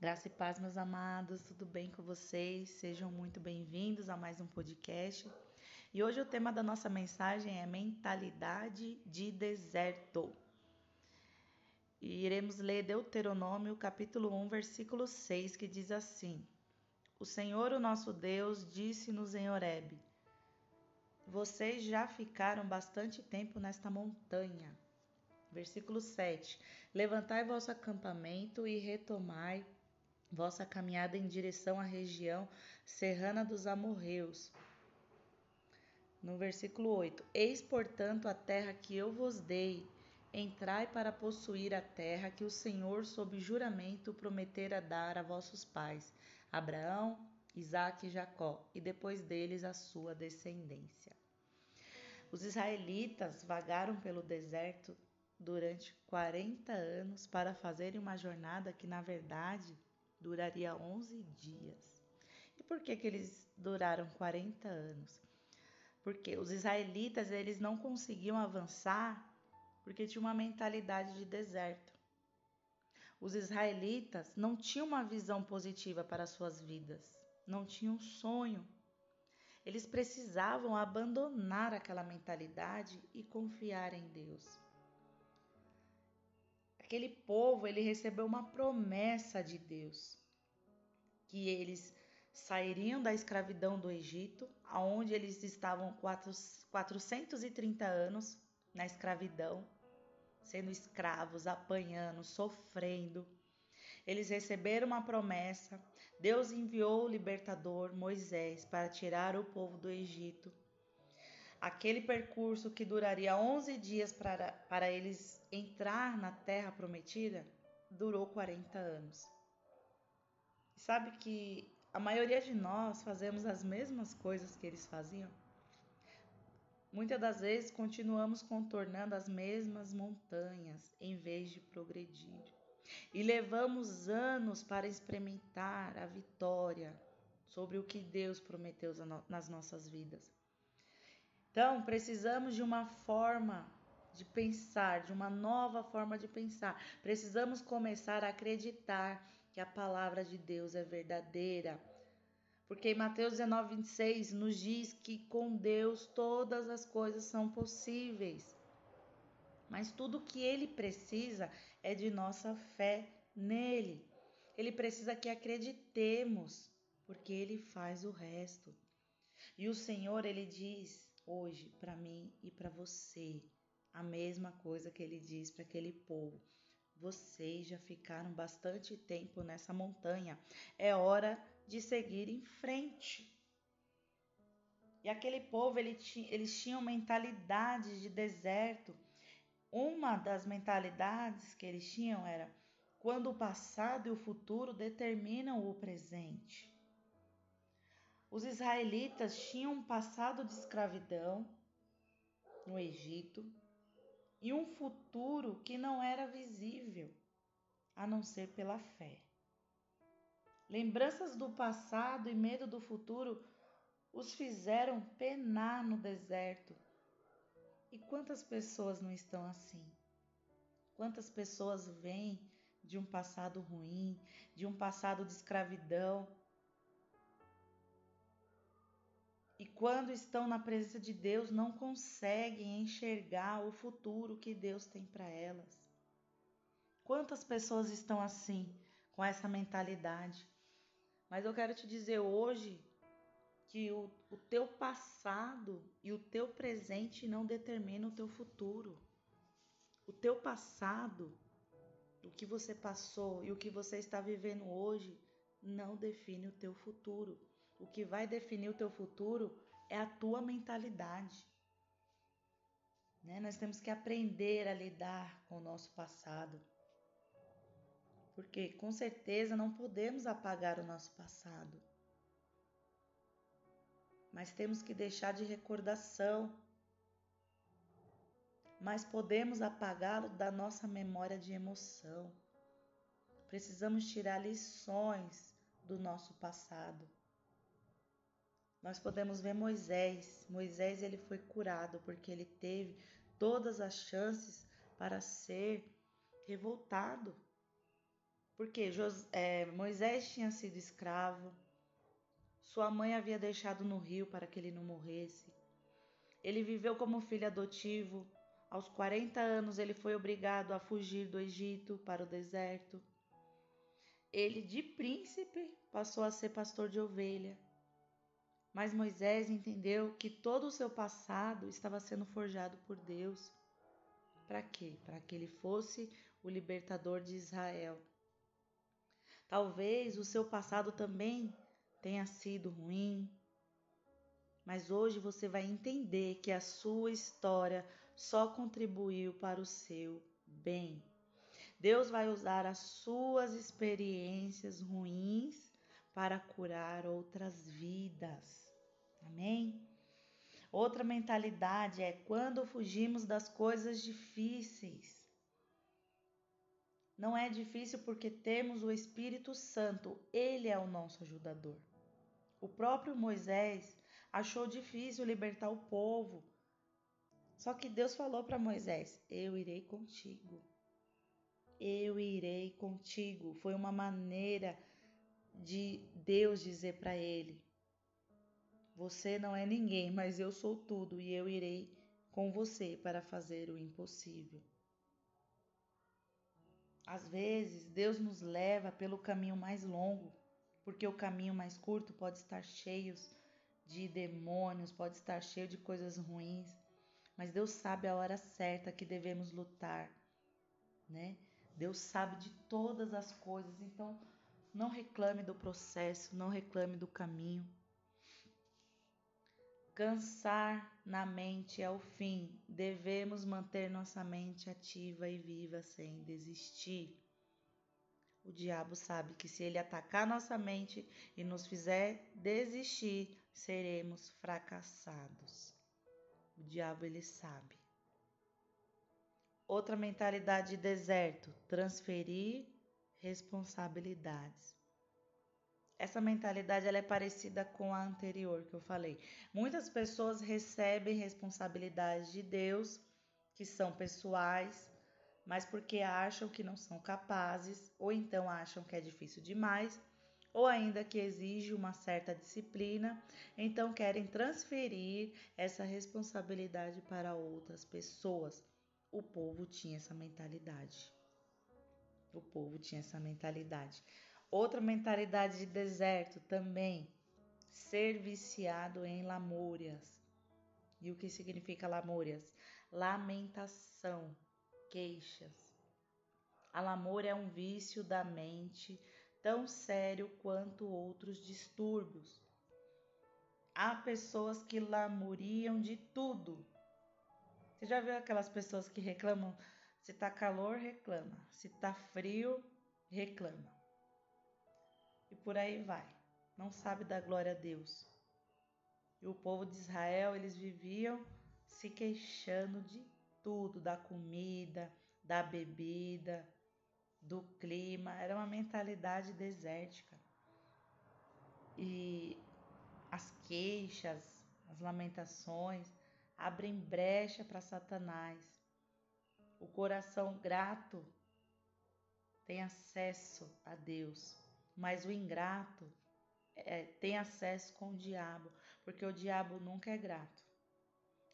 Graça e paz, meus amados, tudo bem com vocês? Sejam muito bem-vindos a mais um podcast. E hoje o tema da nossa mensagem é mentalidade de deserto. E iremos ler Deuteronômio, capítulo 1, versículo 6, que diz assim: O Senhor, o nosso Deus, disse-nos em Horebe: Vocês já ficaram bastante tempo nesta montanha. Versículo 7: Levantai vosso acampamento e retomai vossa caminhada em direção à região serrana dos amorreus. No versículo 8: Eis, portanto, a terra que eu vos dei, entrai para possuir a terra que o Senhor, sob juramento, prometera dar a vossos pais, Abraão, Isaque e Jacó, e depois deles a sua descendência. Os israelitas vagaram pelo deserto durante 40 anos para fazerem uma jornada que, na verdade, duraria 11 dias. E por que, que eles duraram 40 anos? Porque os israelitas eles não conseguiam avançar porque tinham uma mentalidade de deserto. Os israelitas não tinham uma visão positiva para suas vidas, não tinham sonho. Eles precisavam abandonar aquela mentalidade e confiar em Deus. Aquele povo, ele recebeu uma promessa de Deus, que eles sairiam da escravidão do Egito, aonde eles estavam 430 anos na escravidão, sendo escravos, apanhando, sofrendo. Eles receberam uma promessa. Deus enviou o libertador Moisés para tirar o povo do Egito aquele percurso que duraria 11 dias para, para eles entrar na terra prometida, durou 40 anos. Sabe que a maioria de nós fazemos as mesmas coisas que eles faziam? Muitas das vezes continuamos contornando as mesmas montanhas em vez de progredir. E levamos anos para experimentar a vitória sobre o que Deus prometeu nas nossas vidas. Então, precisamos de uma forma de pensar, de uma nova forma de pensar. Precisamos começar a acreditar que a palavra de Deus é verdadeira. Porque em Mateus 19, 26 nos diz que com Deus todas as coisas são possíveis. Mas tudo que ele precisa é de nossa fé nele. Ele precisa que acreditemos, porque ele faz o resto. E o Senhor, ele diz hoje para mim e para você a mesma coisa que ele diz para aquele povo. Vocês já ficaram bastante tempo nessa montanha. É hora de seguir em frente. E aquele povo, ele eles tinham mentalidade de deserto. Uma das mentalidades que eles tinham era quando o passado e o futuro determinam o presente. Os israelitas tinham um passado de escravidão no Egito e um futuro que não era visível a não ser pela fé. Lembranças do passado e medo do futuro os fizeram penar no deserto. E quantas pessoas não estão assim? Quantas pessoas vêm de um passado ruim, de um passado de escravidão, e quando estão na presença de Deus não conseguem enxergar o futuro que Deus tem para elas. Quantas pessoas estão assim, com essa mentalidade? Mas eu quero te dizer hoje que o, o teu passado e o teu presente não determinam o teu futuro. O teu passado, o que você passou e o que você está vivendo hoje não define o teu futuro. O que vai definir o teu futuro é a tua mentalidade. Né? Nós temos que aprender a lidar com o nosso passado. Porque com certeza não podemos apagar o nosso passado. Mas temos que deixar de recordação. Mas podemos apagá-lo da nossa memória de emoção. Precisamos tirar lições do nosso passado. Nós podemos ver Moisés. Moisés ele foi curado porque ele teve todas as chances para ser revoltado. Porque é, Moisés tinha sido escravo, sua mãe havia deixado no rio para que ele não morresse. Ele viveu como filho adotivo. Aos 40 anos, ele foi obrigado a fugir do Egito para o deserto. Ele, de príncipe, passou a ser pastor de ovelha. Mas Moisés entendeu que todo o seu passado estava sendo forjado por Deus. Para quê? Para que ele fosse o libertador de Israel. Talvez o seu passado também tenha sido ruim, mas hoje você vai entender que a sua história só contribuiu para o seu bem. Deus vai usar as suas experiências ruins para curar outras vidas. Amém? Outra mentalidade é quando fugimos das coisas difíceis. Não é difícil porque temos o Espírito Santo, ele é o nosso ajudador. O próprio Moisés achou difícil libertar o povo. Só que Deus falou para Moisés: Eu irei contigo. Eu irei contigo. Foi uma maneira de Deus dizer para ele: Você não é ninguém, mas eu sou tudo e eu irei com você para fazer o impossível. Às vezes, Deus nos leva pelo caminho mais longo porque o caminho mais curto pode estar cheio de demônios, pode estar cheio de coisas ruins, mas Deus sabe a hora certa que devemos lutar, né? Deus sabe de todas as coisas, então não reclame do processo, não reclame do caminho. Cansar na mente é o fim. Devemos manter nossa mente ativa e viva sem desistir. O diabo sabe que se ele atacar nossa mente e nos fizer desistir, seremos fracassados. O diabo ele sabe. Outra mentalidade de deserto, transferir responsabilidades. Essa mentalidade ela é parecida com a anterior que eu falei. Muitas pessoas recebem responsabilidades de Deus que são pessoais, mas porque acham que não são capazes, ou então acham que é difícil demais, ou ainda que exige uma certa disciplina, então querem transferir essa responsabilidade para outras pessoas. O povo tinha essa mentalidade. O povo tinha essa mentalidade. Outra mentalidade de deserto também, ser viciado em lamúrias. E o que significa lamúrias? Lamentação queixas. A lamor é um vício da mente tão sério quanto outros distúrbios. Há pessoas que lamuriam de tudo. Você já viu aquelas pessoas que reclamam? Se tá calor, reclama. Se tá frio, reclama. E por aí vai. Não sabe da glória a Deus. E o povo de Israel, eles viviam se queixando de tudo, da comida, da bebida, do clima. Era uma mentalidade desértica. E as queixas, as lamentações abrem brecha para Satanás. O coração grato tem acesso a Deus, mas o ingrato é, tem acesso com o diabo, porque o diabo nunca é grato.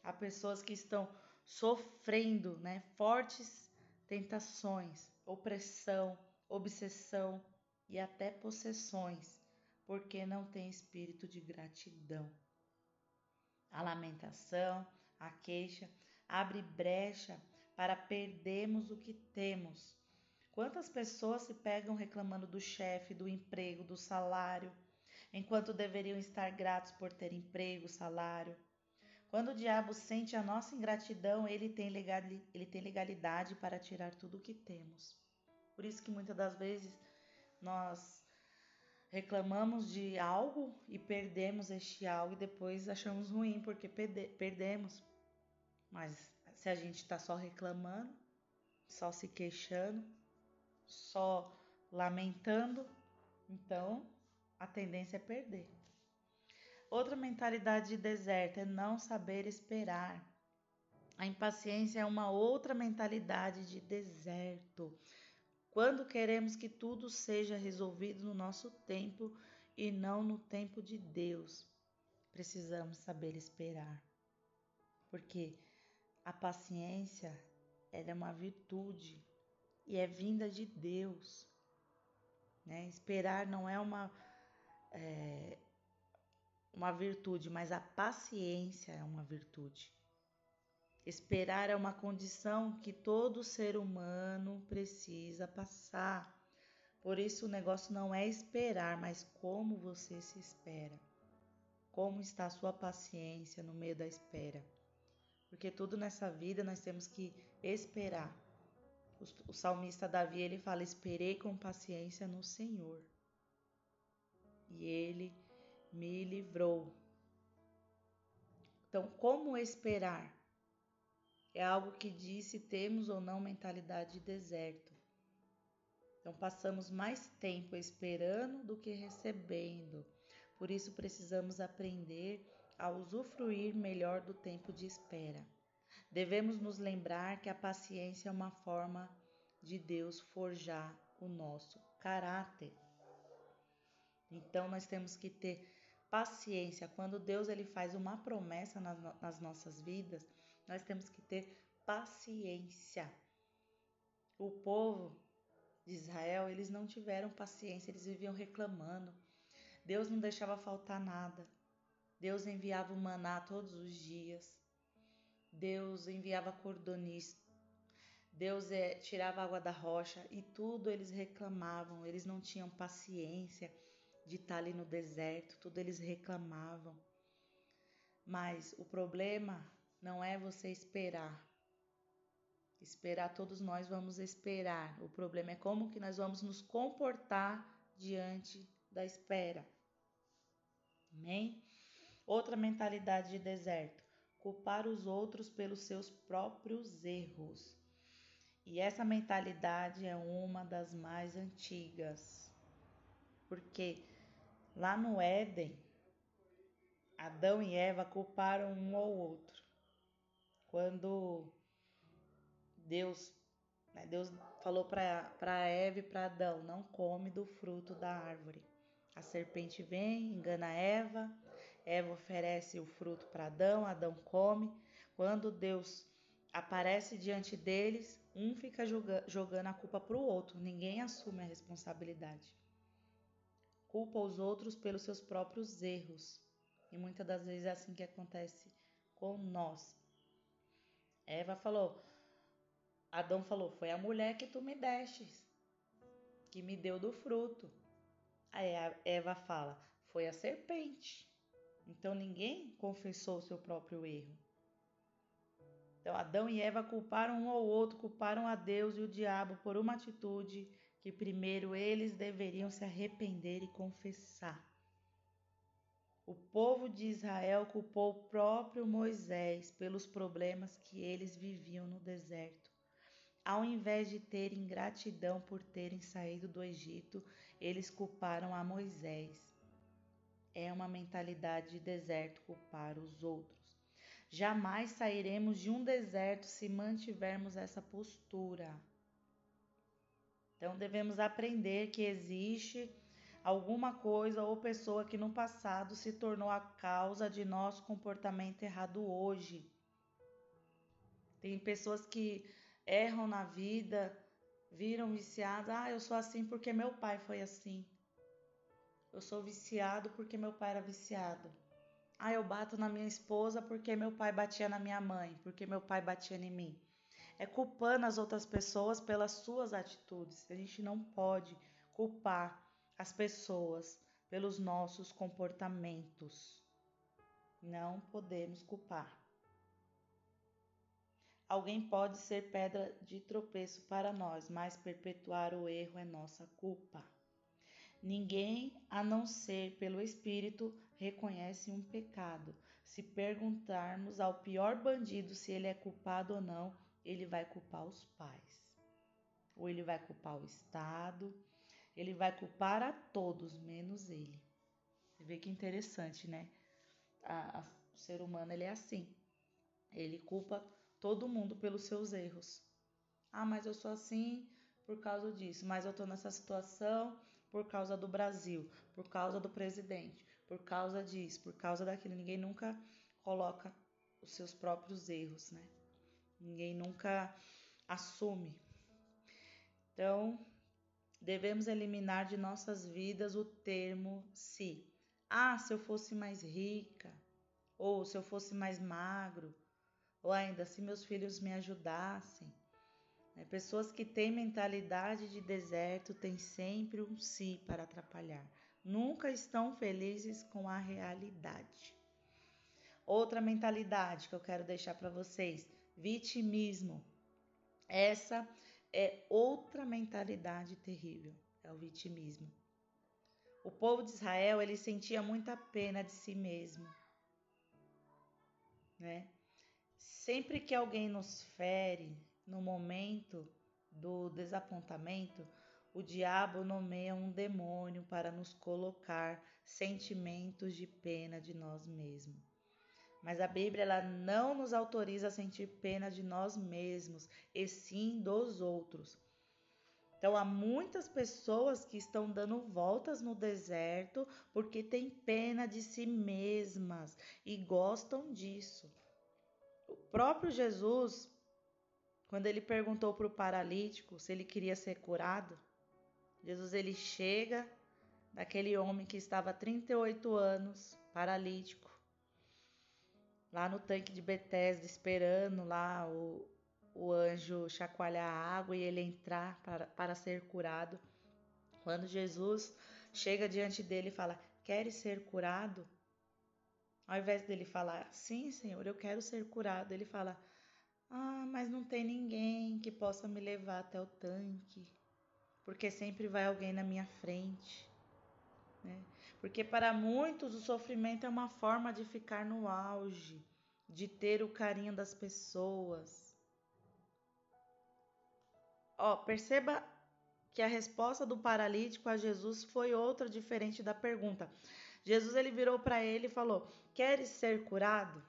Há pessoas que estão sofrendo né, fortes tentações, opressão, obsessão e até possessões, porque não tem espírito de gratidão. A lamentação, a queixa abre brecha para perdermos o que temos. Quantas pessoas se pegam reclamando do chefe, do emprego, do salário, enquanto deveriam estar gratos por ter emprego, salário? Quando o diabo sente a nossa ingratidão, ele tem, legalidade para tirar tudo o que temos. Por isso que muitas das vezes nós reclamamos de algo e perdemos este algo e depois achamos ruim porque perdemos. Mas se a gente está só reclamando, só se queixando, só lamentando, então a tendência é perder. Outra mentalidade de deserto é não saber esperar. A impaciência é uma outra mentalidade de deserto. Quando queremos que tudo seja resolvido no nosso tempo e não no tempo de Deus, precisamos saber esperar. Porque a paciência ela é uma virtude e é vinda de Deus. Né? Esperar não é uma, é, uma virtude, mas a paciência é uma virtude. Esperar é uma condição que todo ser humano precisa passar. Por isso o negócio não é esperar, mas como você se espera. Como está a sua paciência no meio da espera. Porque tudo nessa vida nós temos que esperar. O, salmista Davi ele fala: Esperei com paciência no Senhor, e ele me livrou. Então, como esperar? é algo que diz se temos ou não mentalidade de deserto. Então passamos mais tempo esperando do que recebendo. Por isso precisamos aprender a usufruir melhor do tempo de espera. Devemos nos lembrar que a paciência é uma forma de Deus forjar o nosso caráter. Então nós temos que ter paciência. Quando Deus ele faz uma promessa nas, nas nossas vidas, nós temos que ter paciência. O povo de Israel, eles não tiveram paciência, eles viviam reclamando. Deus não deixava faltar nada. Deus enviava o maná todos os dias. Deus enviava cordonista. Deus é, tirava água da rocha e tudo eles reclamavam. Eles não tinham paciência de estar ali no deserto, tudo eles reclamavam. Mas o problema não é você esperar. Esperar todos nós vamos esperar. O problema é como que nós vamos nos comportar diante da espera. Amém? Outra mentalidade de deserto: culpar os outros pelos seus próprios erros. E essa mentalidade é uma das mais antigas. Porque lá no Éden, Adão e Eva culparam um ao outro quando Deus, né, Deus falou para Eva e para Adão, não come do fruto da árvore. A serpente vem, engana Eva, Eva oferece o fruto para Adão, Adão come. Quando Deus aparece diante deles, um fica jogando a culpa para o outro, ninguém assume a responsabilidade. Culpa os outros pelos seus próprios erros. E muitas das vezes é assim que acontece com nós. Eva falou, Adão falou, foi a mulher que tu me destes, que me deu do fruto. Aí a Eva fala, foi a serpente. Então ninguém confessou o seu próprio erro. Então Adão e Eva culparam um ao outro, culparam a Deus e o diabo por uma atitude que primeiro eles deveriam se arrepender e confessar. O povo de Israel culpou o próprio Moisés pelos problemas que eles viviam no deserto. Ao invés de terem gratidão por terem saído do Egito, eles culparam a Moisés. É uma mentalidade de deserto culpar os outros. Jamais sairemos de um deserto se mantivermos essa postura. Então devemos aprender que existe alguma coisa ou pessoa que no passado se tornou a causa de nosso comportamento errado hoje. Tem pessoas que erram na vida, viram viciadas. Ah, eu sou assim porque meu pai foi assim. Eu sou viciado porque meu pai era viciado. Ah, eu bato na minha esposa porque meu pai batia na minha mãe, porque meu pai batia em mim. É culpando as outras pessoas pelas suas atitudes. A gente não pode culpar as pessoas pelos nossos comportamentos. Não podemos culpar. Alguém pode ser pedra de tropeço para nós, mas perpetuar o erro é nossa culpa. Ninguém, a não ser pelo Espírito, reconhece um pecado. Se perguntarmos ao pior bandido se ele é culpado ou não, ele vai culpar os pais, ou ele vai culpar o Estado, ele vai culpar a todos, menos ele. Você vê que interessante, né? A, a, o ser humano ele é assim. Ele culpa todo mundo pelos seus erros. Ah, mas eu sou assim por causa disso, mas eu tô nessa situação por causa do Brasil, por causa do presidente, por causa disso, por causa daquilo. Ninguém nunca coloca os seus próprios erros, né? Ninguém nunca assume. Então, devemos eliminar de nossas vidas o termo se. Ah, se eu fosse mais rica, ou se eu fosse mais magro, ou ainda se meus filhos me ajudassem. Né? Pessoas que têm mentalidade de deserto têm sempre um si para atrapalhar. Nunca estão felizes com a realidade. Outra mentalidade que eu quero deixar para vocês: vitimismo. Essa é outra mentalidade terrível, é o vitimismo. O povo de Israel, ele sentia muita pena de si mesmo, né? Sempre que alguém nos fere no momento do desapontamento, o diabo nomeia um demônio para nos colocar sentimentos de pena de nós mesmos. Mas a Bíblia ela não nos autoriza a sentir pena de nós mesmos, e sim dos outros. Então há muitas pessoas que estão dando voltas no deserto porque têm pena de si mesmas e gostam disso. O próprio Jesus, quando ele perguntou para o paralítico se ele queria ser curado, Jesus ele chega daquele homem que estava há 38 anos, paralítico, lá no tanque de Betesda, esperando lá o, o anjo chacoalhar a água e ele entrar para, para ser curado. Quando Jesus chega diante dele e fala: Queres ser curado? Ao invés dele falar: Sim, Senhor, eu quero ser curado, ele fala: Ah, mas não tem ninguém que possa me levar até o tanque, porque sempre vai alguém na minha frente. Né? Porque para muitos o sofrimento é uma forma de ficar no auge, de ter o carinho das pessoas. Ó, perceba que a resposta do paralítico a Jesus foi outra diferente da pergunta. Jesus ele virou para ele e falou: "Queres ser curado?"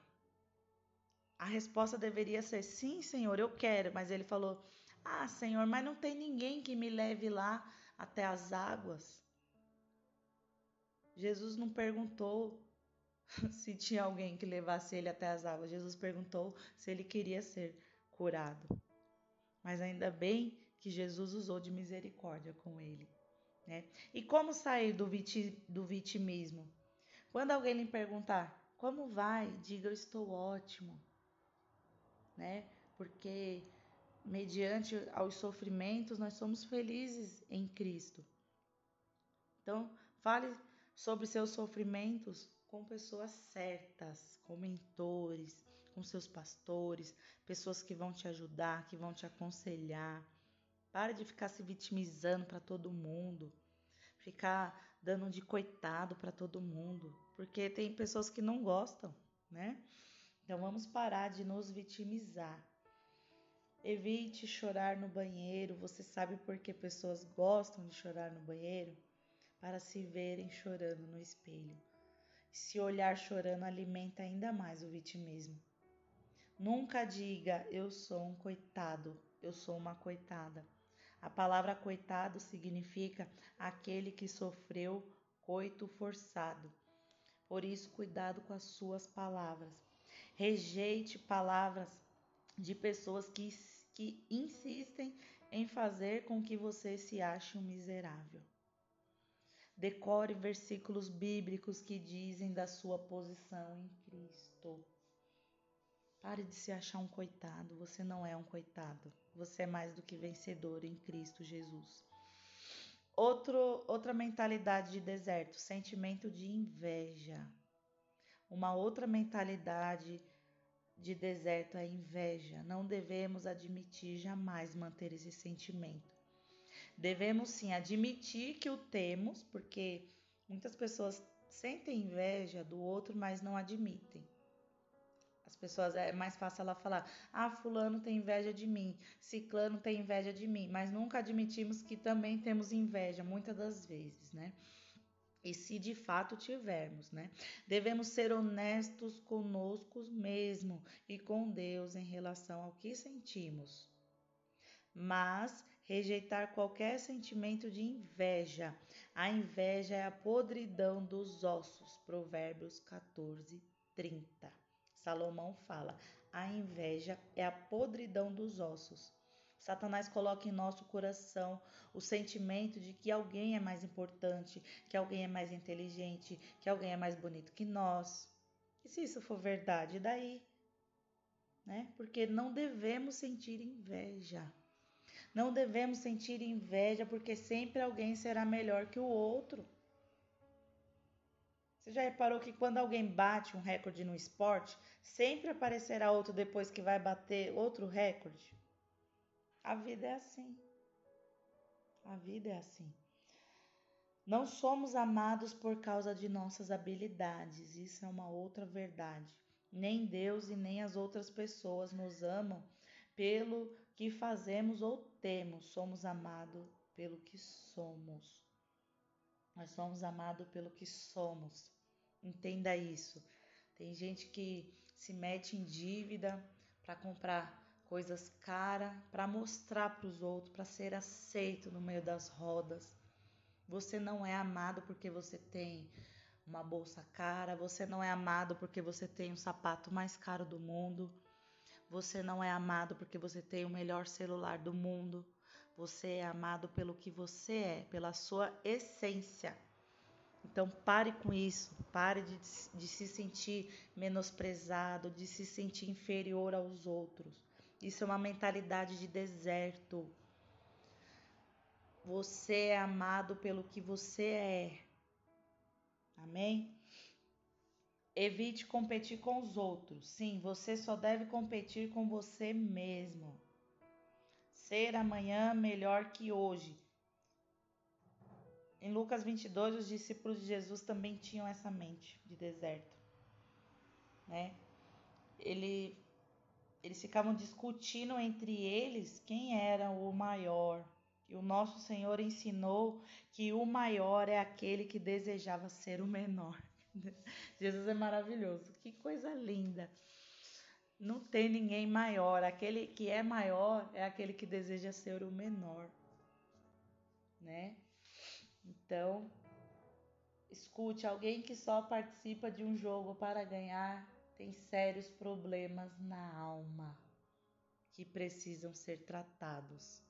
A resposta deveria ser: "Sim, Senhor, eu quero", mas ele falou: "Ah, Senhor, mas não tem ninguém que me leve lá até as águas." Jesus não perguntou se tinha alguém que levasse ele até as águas. Jesus perguntou se ele queria ser curado. Mas ainda bem que Jesus usou de misericórdia com ele. Né? E como sair do, viti, do vitimismo? Quando alguém lhe perguntar como vai, diga eu estou ótimo, né? Porque mediante aos sofrimentos nós somos felizes em Cristo. Então, fale sobre seus sofrimentos com pessoas certas, com mentores, com seus pastores, pessoas que vão te ajudar, que vão te aconselhar. Pare de ficar se vitimizando para todo mundo, ficar dando de coitado para todo mundo, porque tem pessoas que não gostam, né? Então vamos parar de nos vitimizar. Evite chorar no banheiro. Você sabe por que pessoas gostam de chorar no banheiro? para se verem chorando no espelho. Se olhar chorando alimenta ainda mais o vitimismo. Nunca diga eu sou um coitado, eu sou uma coitada. A palavra coitado significa aquele que sofreu coito forçado. Por isso, cuidado com as suas palavras. Rejeite palavras de pessoas que, que insistem em fazer com que você se ache um miserável. Decore versículos bíblicos que dizem da sua posição em Cristo. Pare de se achar um coitado. Você não é um coitado. Você é mais do que vencedor em Cristo Jesus. Outro, outra mentalidade de deserto, sentimento de inveja. Uma outra mentalidade de deserto é inveja. Não devemos admitir jamais manter esse sentimento. Devemos sim admitir que o temos, porque muitas pessoas sentem inveja do outro, mas não admitem. As pessoas é mais fácil ela falar: "Ah, fulano tem inveja de mim, ciclano tem inveja de mim", mas nunca admitimos que também temos inveja muitas das vezes, né? E se de fato tivermos, né? Devemos ser honestos conosco mesmo e com Deus em relação ao que sentimos. Mas rejeitar qualquer sentimento de inveja. A inveja é a podridão dos ossos. Provérbios 14, 30. Salomão fala: a inveja é a podridão dos ossos. Satanás coloca em nosso coração o sentimento de que alguém é mais importante, que alguém é mais inteligente, que alguém é mais bonito que nós. E se isso for verdade, daí? Né? Porque não devemos sentir inveja. Não devemos sentir inveja porque sempre alguém será melhor que o outro. Você já reparou que quando alguém bate um recorde no esporte, sempre aparecerá outro depois que vai bater outro recorde? A vida é assim. A vida é assim. Não somos amados por causa de nossas habilidades, isso é uma outra verdade. Nem Deus e nem as outras pessoas nos amam pelo que fazemos ou temos, somos amados pelo que somos. Nós somos amados pelo que somos. Entenda isso. Tem gente que se mete em dívida para comprar coisas caras, para mostrar para os outros, para ser aceito no meio das rodas. Você não é amado porque você tem uma bolsa cara, você não é amado porque você tem o sapato mais caro do mundo. Você não é amado porque você tem o melhor celular do mundo. Você é amado pelo que você é, pela sua essência. Então pare com isso, pare de, de, se sentir menosprezado, de se sentir inferior aos outros. Isso é uma mentalidade de deserto. Você é amado pelo que você é. Amém? Evite competir com os outros. Sim, você só deve competir com você mesmo. Ser amanhã melhor que hoje. Em Lucas 22, os discípulos de Jesus também tinham essa mente de deserto, né? Ele, eles ficavam discutindo entre eles quem era o maior. E o nosso Senhor ensinou que o maior é aquele que desejava ser o menor. Jesus é maravilhoso. Que coisa linda. Não tem ninguém maior. Aquele que é maior é aquele que deseja ser o menor, né? Então, escute, alguém que só participa de um jogo para ganhar tem sérios problemas na alma que precisam ser tratados.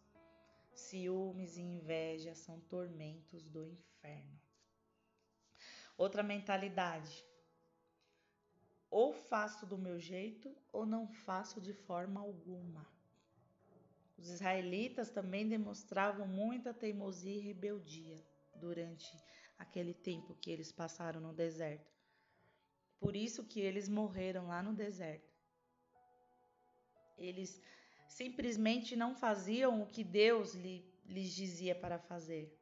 Ciúmes e inveja são tormentos do inferno. Outra mentalidade. Ou faço do meu jeito ou não faço de forma alguma. Os israelitas também demonstravam muita teimosia e rebeldia durante aquele tempo que eles passaram no deserto. Por isso que eles morreram lá no deserto. Eles simplesmente não faziam o que Deus lhes dizia para fazer.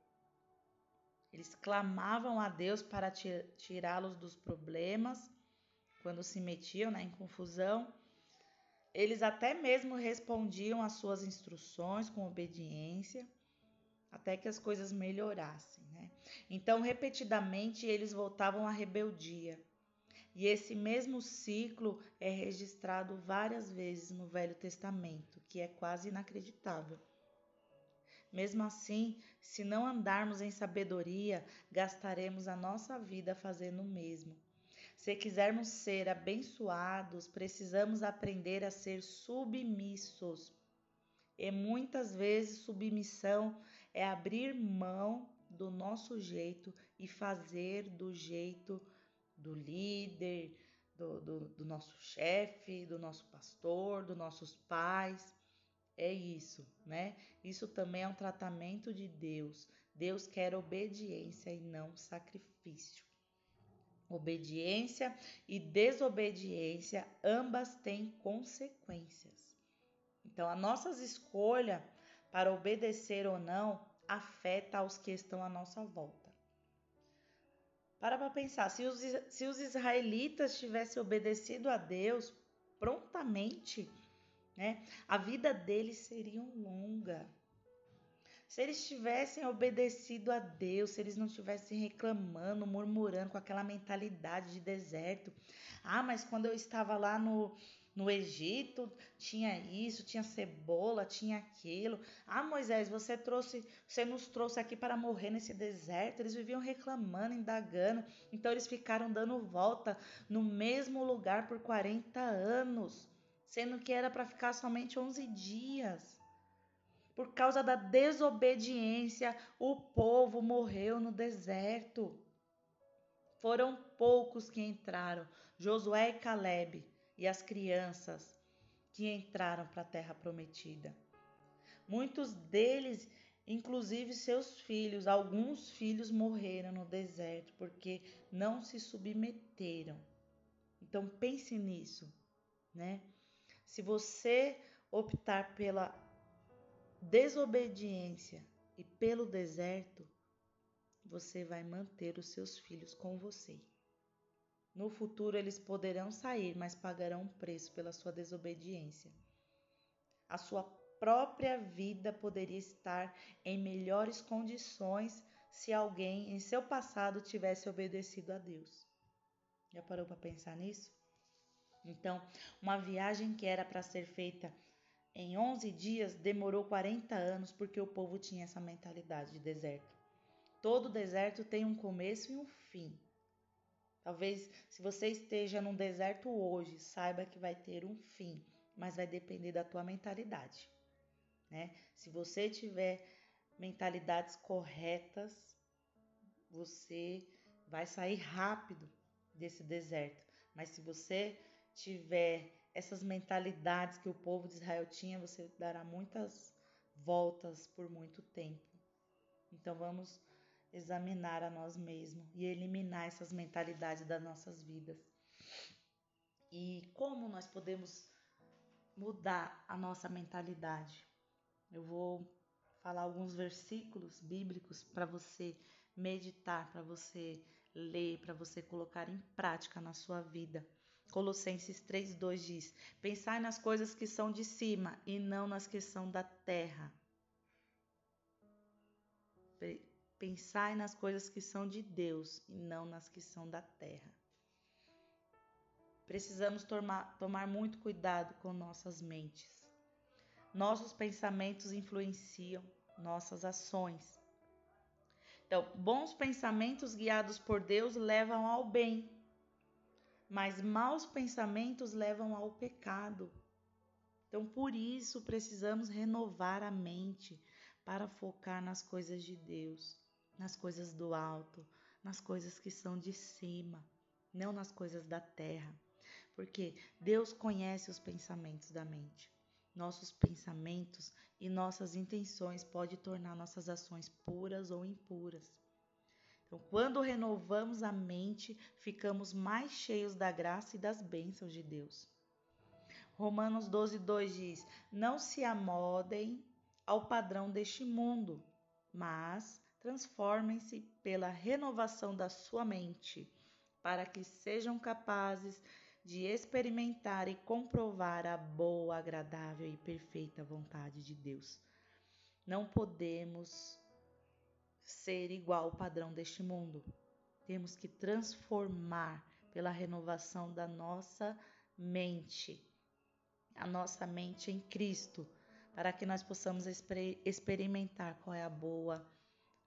Eles clamavam a Deus para tirá-los dos problemas quando se metiam né, em confusão. Eles até mesmo respondiam às suas instruções com obediência, até que as coisas melhorassem. Né? Então, repetidamente, eles voltavam à rebeldia. E esse mesmo ciclo é registrado várias vezes no Velho Testamento, que é quase inacreditável. Mesmo assim, se não andarmos em sabedoria, gastaremos a nossa vida fazendo o mesmo. Se quisermos ser abençoados, precisamos aprender a ser submissos. E muitas vezes submissão é abrir mão do nosso jeito e fazer do jeito do líder, do, do, do nosso chefe, do nosso pastor, dos nossos pais. É isso, né? Isso também é um tratamento de Deus. Deus quer obediência e não sacrifício. Obediência e desobediência ambas têm consequências. Então, as nossas escolhas para obedecer ou não afeta os que estão à nossa volta. Para para pensar, se os, se os israelitas tivessem obedecido a Deus prontamente, né? A vida deles seria longa. Se eles tivessem obedecido a Deus, se eles não estivessem reclamando, murmurando com aquela mentalidade de deserto. Ah, mas quando eu estava lá no, No Egito tinha isso, tinha cebola, tinha aquilo. Ah, Moisés, você trouxe, você nos trouxe aqui para morrer nesse deserto. Eles viviam reclamando, indagando. Então eles ficaram dando volta no mesmo lugar por 40 anos, sendo que era para ficar somente 11 dias. Por causa da desobediência, o povo morreu no deserto. Foram poucos que entraram, Josué e Caleb e as crianças que entraram para a terra prometida. Muitos deles, inclusive seus filhos, alguns filhos morreram no deserto porque não se submeteram. Então pense nisso, né? Se você optar pela desobediência e pelo deserto, você vai manter os seus filhos com você. No futuro eles poderão sair, mas pagarão um preço pela sua desobediência. A sua própria vida poderia estar em melhores condições se alguém em seu passado tivesse obedecido a Deus. Já parou para pensar nisso? Então, uma viagem que era para ser feita em 11 dias demorou 40 anos porque o povo tinha essa mentalidade de deserto. Todo deserto tem um começo e um fim. Talvez se você esteja num deserto hoje, saiba que vai ter um fim, mas vai depender da tua mentalidade, né? Se você tiver mentalidades corretas, você vai sair rápido desse deserto. Mas se você tiver essas mentalidades que o povo de Israel tinha, você dará muitas voltas por muito tempo. Então vamos examinar a nós mesmos e eliminar essas mentalidades das nossas vidas. E como nós podemos mudar a nossa mentalidade? Eu vou falar alguns versículos bíblicos para você meditar, para você ler, para você colocar em prática na sua vida. Colossenses 3:2 diz: Pensai nas coisas que são de cima e não nas que são da terra. Pensai nas coisas que são de Deus e não nas que são da terra. Precisamos tomar, tomar muito cuidado com nossas mentes. Nossos pensamentos influenciam nossas ações. Então, bons pensamentos guiados por Deus levam ao bem, mas maus pensamentos levam ao pecado. Então, por isso, precisamos renovar a mente para focar nas coisas de Deus nas coisas do alto, nas coisas que são de cima, não nas coisas da terra. Porque Deus conhece os pensamentos da mente. Nossos pensamentos e nossas intenções podem tornar nossas ações puras ou impuras. Então, quando renovamos a mente, ficamos mais cheios da graça e das bênçãos de Deus. Romanos 12, 2 diz: Não se amodem ao padrão deste mundo, mas transformem-se pela renovação da sua mente, para que sejam capazes de experimentar e comprovar a boa, agradável e perfeita vontade de Deus. Não podemos ser igual ao padrão deste mundo. Temos que transformar pela renovação da nossa mente, a nossa mente em Cristo, para que nós possamos experimentar qual é a boa,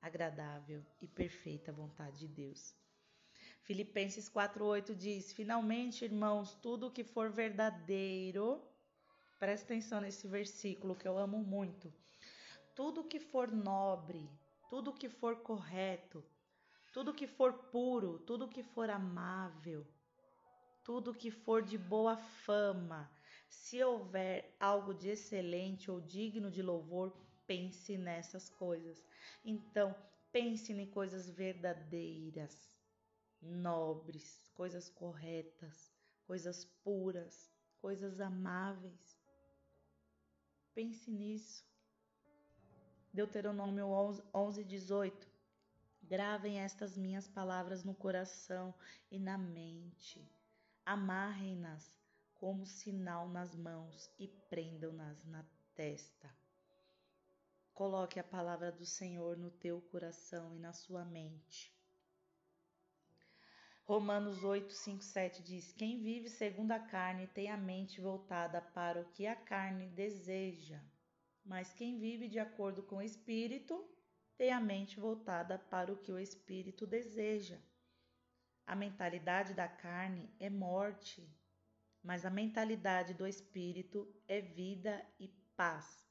agradável e perfeita vontade de Deus. Filipenses 4:8 diz: "Finalmente, irmãos, tudo o que for verdadeiro, presta atenção nesse versículo que eu amo muito. Tudo que for nobre, tudo que for correto, tudo que for puro, tudo que for amável, tudo que for de boa fama, se houver algo de excelente ou digno de louvor, pense nessas coisas. Então, pense em coisas verdadeiras, nobres, coisas corretas, coisas puras, coisas amáveis. Pense nisso. Deuteronômio 11, 18. Gravem estas minhas palavras no coração e na mente. Amarrem-nas como sinal nas mãos e prendam-nas na testa. Coloque a palavra do Senhor no teu coração e na sua mente. Romanos 8, 5, 7 diz: Quem vive segundo a carne tem a mente voltada para o que a carne deseja, mas quem vive de acordo com o espírito tem a mente voltada para o que o espírito deseja. A mentalidade da carne é morte, mas a mentalidade do espírito é vida e paz.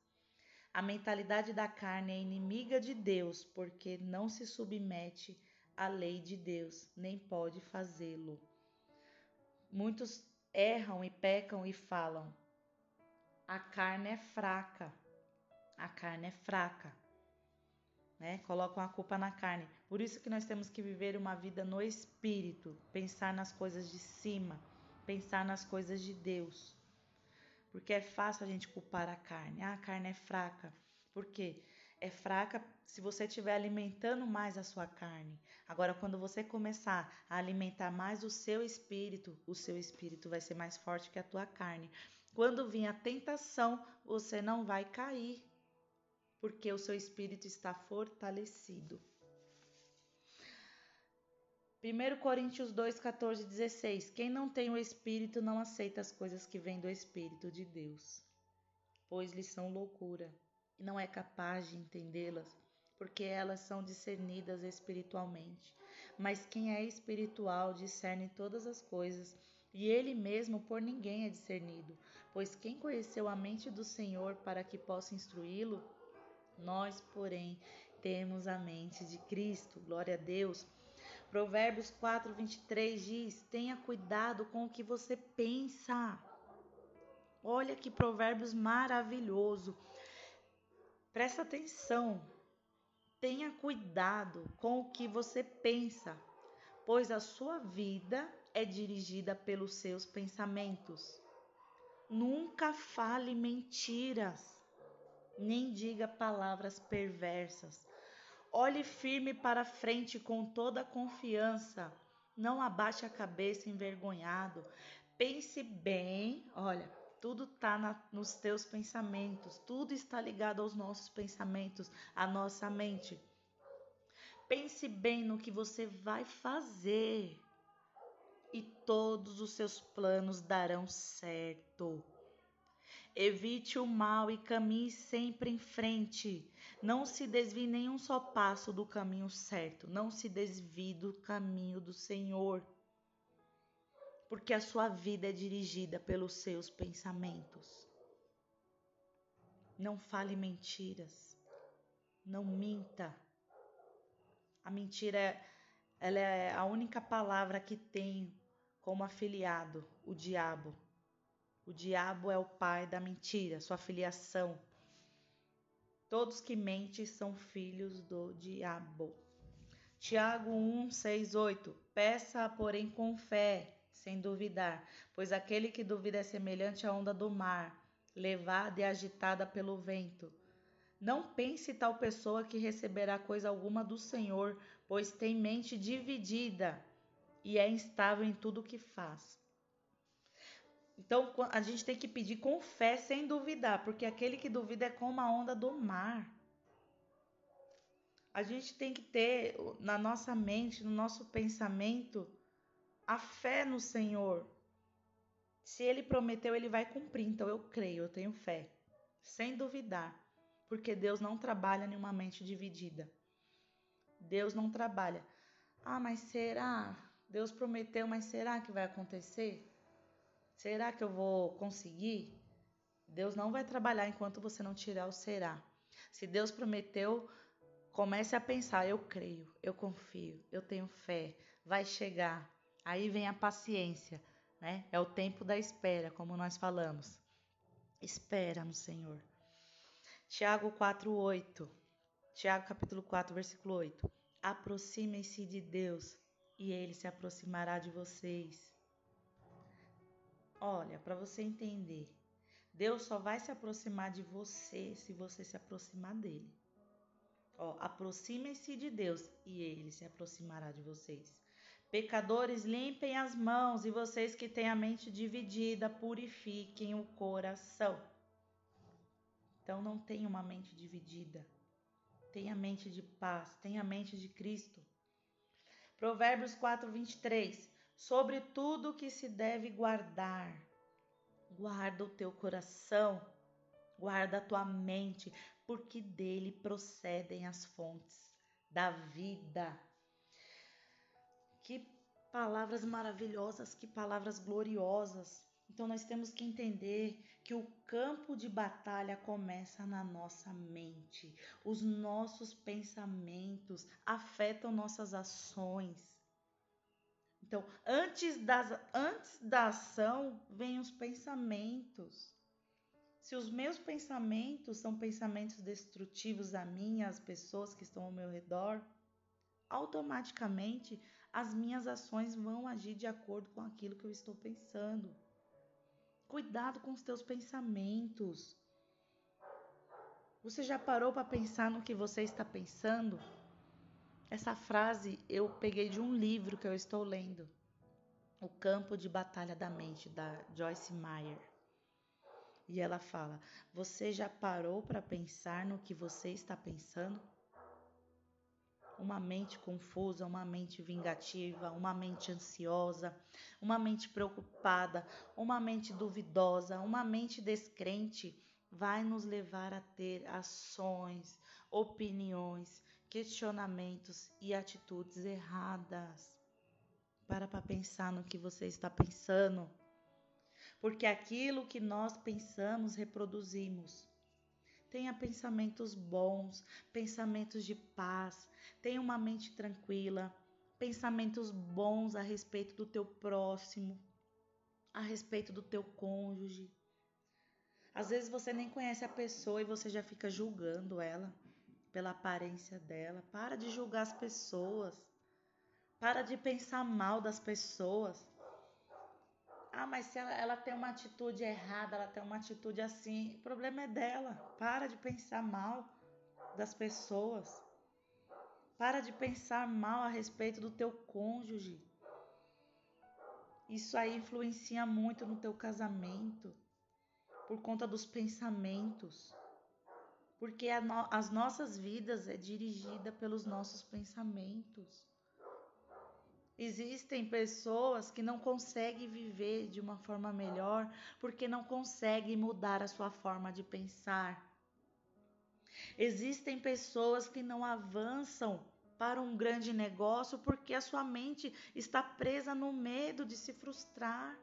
A mentalidade da carne é inimiga de Deus porque não se submete a lei de Deus, nem pode fazê-lo. Muitos erram e pecam e falam: a carne é fraca, a carne é fraca. Né? Colocam a culpa na carne. Por isso que nós temos que viver uma vida no espírito, pensar nas coisas de cima, pensar nas coisas de Deus. Porque é fácil a gente culpar a carne. Ah, a carne é fraca. Por quê? É fraca se você estiver alimentando mais a sua carne. Agora, quando você começar a alimentar mais o seu espírito, o seu espírito vai ser mais forte que a tua carne. Quando vir a tentação, você não vai cair, porque o seu espírito está fortalecido. 1 Coríntios 2, 14 e 16. Quem não tem o Espírito não aceita as coisas que vêm do Espírito de Deus, pois lhes são loucura, e não é capaz de entendê-las porque elas são discernidas espiritualmente. Mas quem é espiritual discerne todas as coisas, e ele mesmo por ninguém é discernido. Pois quem conheceu a mente do Senhor para que possa instruí-lo? Nós, porém, temos a mente de Cristo. Glória a Deus. Provérbios 4, 23 diz: Tenha cuidado com o que você pensa. Olha que provérbios maravilhoso. Presta atenção. Tenha cuidado com o que você pensa, pois a sua vida é dirigida pelos seus pensamentos. Nunca fale mentiras, nem diga palavras perversas. Olhe firme para frente com toda a confiança. Não abaixe a cabeça envergonhado. Pense bem, olha, tudo está nos teus pensamentos, tudo está ligado aos nossos pensamentos, à nossa mente. Pense bem no que você vai fazer e todos os seus planos darão certo. Evite o mal e caminhe sempre em frente. Não se desvie nem um só passo do caminho certo. Não se desvie do caminho do Senhor porque a sua vida é dirigida pelos seus pensamentos. Não fale mentiras. Não minta. A mentira ela é a única palavra que tem como afiliado o diabo. O diabo é o pai da mentira, sua filiação. Todos que mentem são filhos do diabo. Tiago 1, 6, 8. Peça, porém, com fé sem duvidar, pois aquele que duvida é semelhante à onda do mar, levada e agitada pelo vento. Não pense tal pessoa que receberá coisa alguma do Senhor, pois tem mente dividida e é instável em tudo o que faz. Então a gente tem que pedir com fé, sem duvidar, porque aquele que duvida é como a onda do mar. A gente tem que ter na nossa mente, no nosso pensamento, a fé no Senhor. Se ele prometeu, ele vai cumprir. Então eu creio, eu tenho fé, sem duvidar, porque Deus não trabalha em uma mente dividida. Deus não trabalha. Ah, mas será? Deus prometeu, mas será que vai acontecer? Será que eu vou conseguir? Deus não vai trabalhar enquanto você não tirar o será. Se Deus prometeu, comece a pensar: eu creio, eu confio, eu tenho fé, vai chegar. Aí vem a paciência, né? É o tempo da espera, como nós falamos. Espera no Senhor. Tiago 4:8. Tiago capítulo 4, versículo 8. Aproximem-se de Deus e ele se aproximará de vocês. Olha, para você entender, Deus só vai se aproximar de você se você se aproximar dele. Ó, aproximem-se de Deus e ele se aproximará de vocês. Pecadores, limpem as mãos, e vocês que têm a mente dividida, purifiquem o coração. Então não tenha uma mente dividida. Tenha a mente de paz, tenha a mente de Cristo. Provérbios 4, 23. Sobre tudo que se deve guardar. Guarda o teu coração, guarda a tua mente, porque dele procedem as fontes da vida. Que palavras maravilhosas, que palavras gloriosas. Então nós temos que entender que o campo de batalha começa na nossa mente. Os nossos pensamentos afetam nossas ações. Então, antes, das, antes da ação, vem os pensamentos. Se os meus pensamentos são pensamentos destrutivos a mim, às pessoas que estão ao meu redor, automaticamente as minhas ações vão agir de acordo com aquilo que eu estou pensando. Cuidado com os teus pensamentos. Você já parou para pensar no que você está pensando? Essa frase eu peguei de um livro que eu estou lendo, O Campo de Batalha da Mente, da Joyce Meyer. E ela fala: Você já parou para pensar no que você está pensando? Uma mente confusa, uma mente vingativa, uma mente ansiosa, uma mente preocupada, uma mente duvidosa, uma mente descrente vai nos levar a ter ações, opiniões, questionamentos e atitudes erradas. Para para pensar no que você está pensando. Porque aquilo que nós pensamos, reproduzimos. Tenha pensamentos bons, pensamentos de paz, tenha uma mente tranquila, pensamentos bons a respeito do teu próximo, a respeito do teu cônjuge. Às vezes você nem conhece a pessoa e você já fica julgando ela pela aparência dela. Para de julgar as pessoas. Para de pensar mal das pessoas. Ah, mas se ela, ela, tem uma atitude errada, ela tem uma atitude assim, o problema é dela. Para de pensar mal das pessoas. Para de pensar mal a respeito do teu cônjuge. Isso aí influencia muito no teu casamento por conta dos pensamentos porque no, as nossas vidas é dirigida pelos nossos pensamentos. Existem pessoas que não conseguem viver de uma forma melhor porque não conseguem mudar a sua forma de pensar. Existem pessoas que não avançam para um grande negócio porque a sua mente está presa no medo de se frustrar.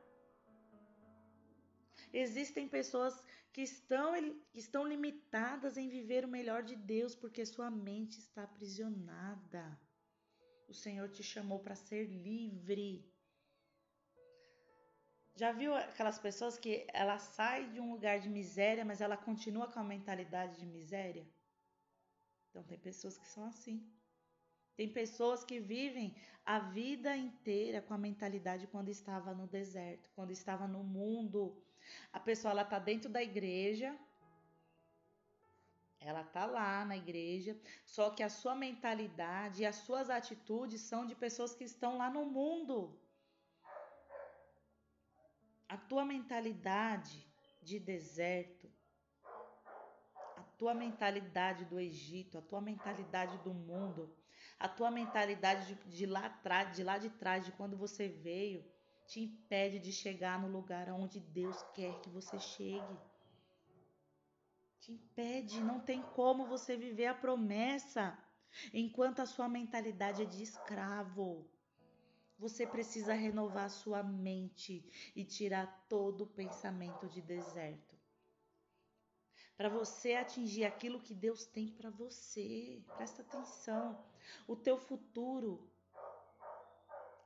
Existem pessoas que estão, estão limitadas em viver o melhor de Deus porque sua mente está aprisionada. O Senhor te chamou para ser livre. Já viu aquelas pessoas que ela sai de um lugar de miséria, mas ela continua com a mentalidade de miséria? Então tem pessoas que são assim. Tem pessoas que vivem a vida inteira com a mentalidade quando estava no deserto, quando estava no mundo a pessoa ela tá dentro da igreja, ela tá lá na igreja, só que a sua mentalidade e as suas atitudes são de pessoas que estão lá no mundo. A tua mentalidade de deserto, a tua mentalidade do Egito, a tua mentalidade do mundo, a tua mentalidade de, de lá atrás, de lá de trás, de quando você veio, te impede de chegar no lugar onde Deus quer que você chegue. Te impede, não tem como você viver a promessa enquanto a sua mentalidade é de escravo. Você precisa renovar sua mente e tirar todo o pensamento de deserto. Para você atingir aquilo que Deus tem para você. Presta atenção. O teu futuro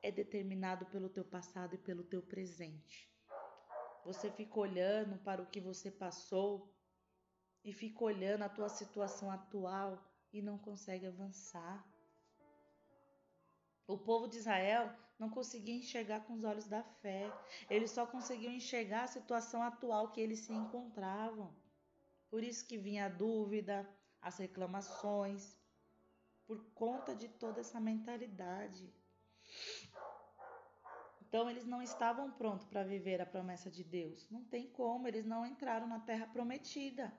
é determinado pelo teu passado e pelo teu presente. Você fica olhando para o que você passou e fica olhando a tua situação atual e não consegue avançar. O povo de Israel não conseguia enxergar com os olhos da fé. Eles só conseguiam enxergar a situação atual que eles se encontravam. Por isso que vinha a dúvida, as reclamações, por conta de toda essa mentalidade. Então eles não estavam prontos para viver a promessa de Deus. Não tem como, eles não entraram na terra prometida.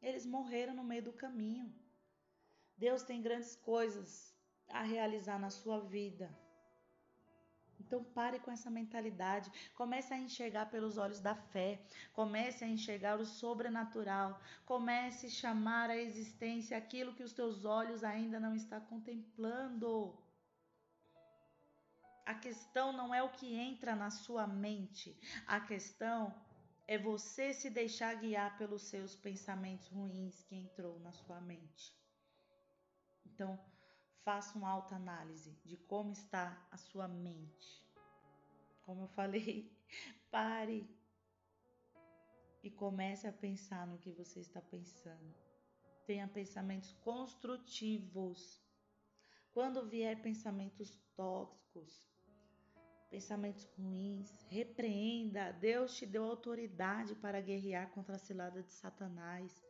Eles morreram no meio do caminho. Deus tem grandes coisas a realizar na sua vida. Então pare com essa mentalidade, comece a enxergar pelos olhos da fé, comece a enxergar o sobrenatural, comece a chamar à existência aquilo que os teus olhos ainda não estão contemplando. A questão não é o que entra na sua mente, a questão é você se deixar guiar pelos seus pensamentos ruins que entrou na sua mente. Então, faça uma autoanálise de como está a sua mente. Como eu falei, pare e comece a pensar no que você está pensando. Tenha pensamentos construtivos. Quando vier pensamentos tóxicos, pensamentos ruins, repreenda. Deus te deu autoridade para guerrear contra a cilada de Satanás.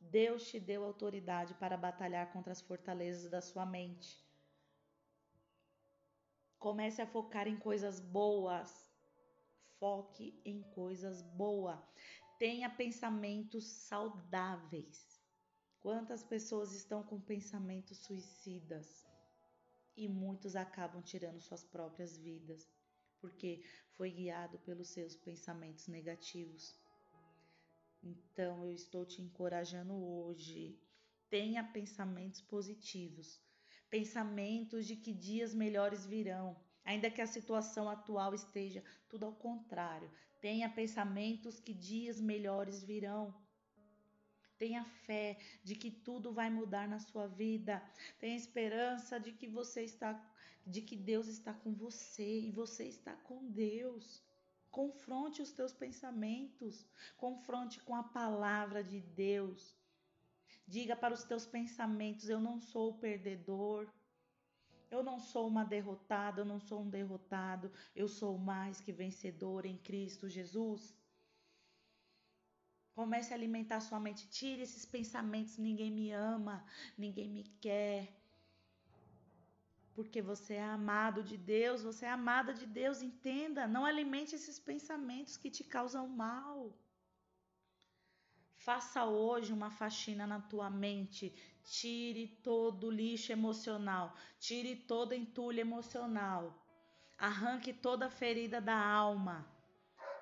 Deus te deu autoridade para batalhar contra as fortalezas da sua mente. Comece a focar em coisas boas. Foque em coisas boas. Tenha pensamentos saudáveis. Quantas pessoas estão com pensamentos suicidas? E muitos acabam tirando suas próprias vidas, porque foi guiado pelos seus pensamentos negativos. Então eu estou te encorajando hoje. Tenha pensamentos positivos, pensamentos de que dias melhores virão, ainda que a situação atual esteja tudo ao contrário. Tenha pensamentos que dias melhores virão. Tenha fé de que tudo vai mudar na sua vida. Tenha esperança de que você está de que Deus está com você e você está com Deus. Confronte os teus pensamentos, confronte com a palavra de Deus. Diga para os teus pensamentos: eu não sou o perdedor. Eu não sou uma derrotada, eu não sou um derrotado, eu sou mais que vencedor em Cristo Jesus. Comece a alimentar sua mente, tire esses pensamentos: ninguém me ama, ninguém me quer, porque você é amado de Deus, você é amada de Deus, entenda, não alimente esses pensamentos que te causam mal. Faça hoje uma faxina na tua mente, tire todo o lixo emocional, tire todo entulho emocional, arranque toda a ferida da alma.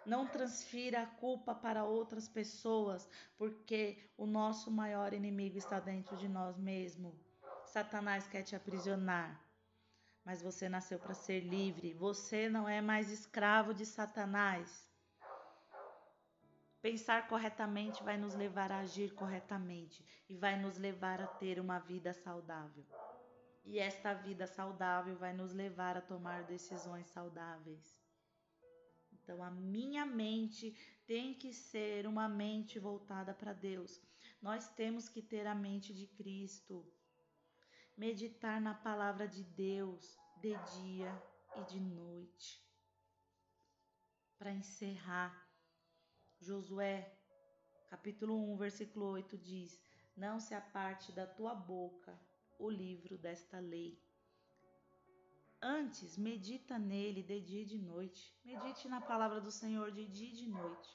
Não transfira a culpa para outras pessoas, porque o nosso maior inimigo está dentro de nós mesmos. Satanás quer te aprisionar mas você nasceu para ser livre. Você não é mais escravo de Satanás. Pensar corretamente vai nos levar a agir corretamente e vai nos levar a ter uma vida saudável. E esta vida saudável vai nos levar a tomar decisões saudáveis. Então, a minha mente tem que ser uma mente voltada para Deus. Nós temos que ter a mente de Cristo meditar na palavra de Deus de dia e de noite. Para encerrar, Josué, capítulo 1, versículo 8 diz: Não se aparte da tua boca o livro desta lei. Antes, medita nele de dia e de noite. Medite na palavra do Senhor de dia e de noite,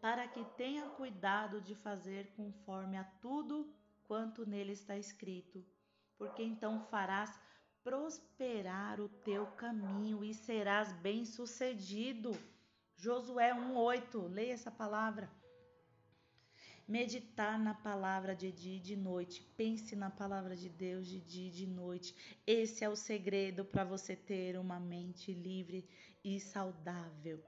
para que tenha cuidado de fazer conforme a tudo quanto nele está escrito porque então farás prosperar o teu caminho e serás bem-sucedido. Josué 1:8. Leia essa palavra. Meditar na palavra de dia e de noite. Pense na palavra de Deus de dia e de noite. Esse é o segredo para você ter uma mente livre e saudável.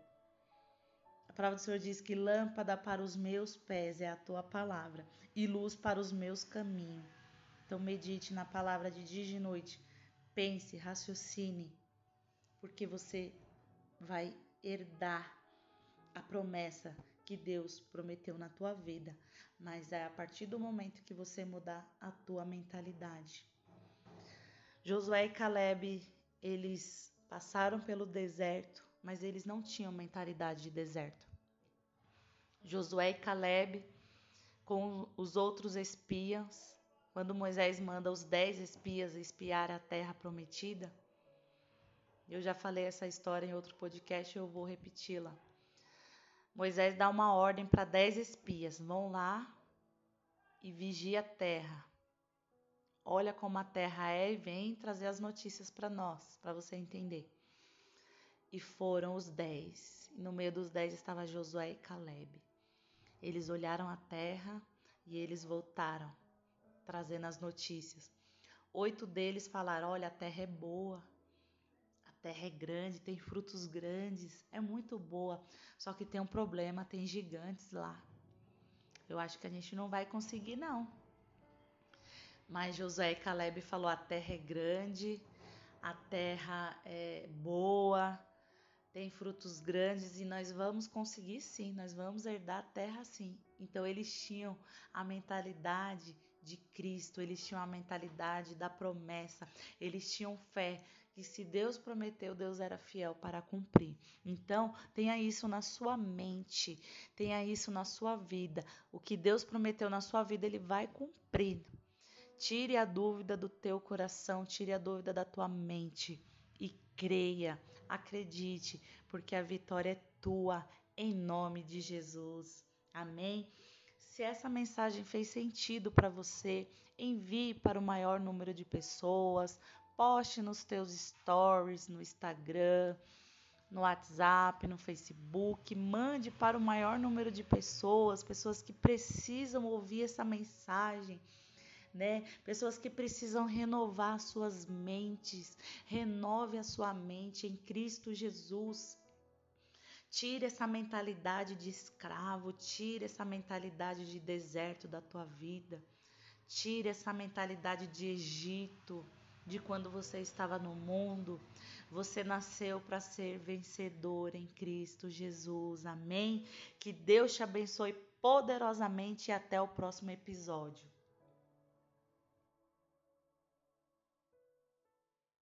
A palavra do Senhor diz que lâmpada para os meus pés é a tua palavra e luz para os meus caminhos. Então medite na palavra de dia e de noite. Pense, raciocine, porque você vai herdar a promessa que Deus prometeu na tua vida, mas é a partir do momento que você mudar a tua mentalidade. Josué e Caleb, eles passaram pelo deserto, mas eles não tinham mentalidade de deserto. Josué e Caleb, com os outros espias, quando Moisés manda os dez espias espiar a terra prometida, eu já falei essa história em outro podcast, eu vou repeti-la. Moisés dá uma ordem para dez espias: vão lá e vigia a terra. Olha como a terra é e vem trazer as notícias para nós, para você entender. E foram os dez. No meio dos dez estava Josué e Caleb. Eles olharam a terra e eles voltaram, trazendo as notícias. Oito deles falaram: Olha, a terra é boa, terra é grande, tem frutos grandes, é muito boa. Só que tem um problema: tem gigantes lá. Eu acho que a gente não vai conseguir, não. Mas José e Caleb falou: a terra é grande, a terra é boa, tem frutos grandes e nós vamos conseguir sim, nós vamos herdar a terra sim. Então eles tinham a mentalidade de Cristo, eles tinham a mentalidade da promessa, eles tinham fé que se Deus prometeu, Deus era fiel para cumprir. Então, tenha isso na sua mente, tenha isso na sua vida. O que Deus prometeu na sua vida, ele vai cumprir. Tire a dúvida do teu coração, tire a dúvida da tua mente e creia, acredite, porque a vitória é tua em nome de Jesus. Amém. Se essa mensagem fez sentido para você, envie para o maior número de pessoas, poste nos teus stories no Instagram, no WhatsApp, no Facebook, mande para o maior número de pessoas, pessoas que precisam ouvir essa mensagem. Né? Pessoas que precisam renovar suas mentes, renove a sua mente em Cristo Jesus. Tire essa mentalidade de escravo, tire essa mentalidade de deserto da tua vida. Tire essa mentalidade de Egito, de quando você estava no mundo. Você nasceu para ser vencedor em Cristo Jesus. Amém? Que Deus te abençoe poderosamente e até o próximo episódio.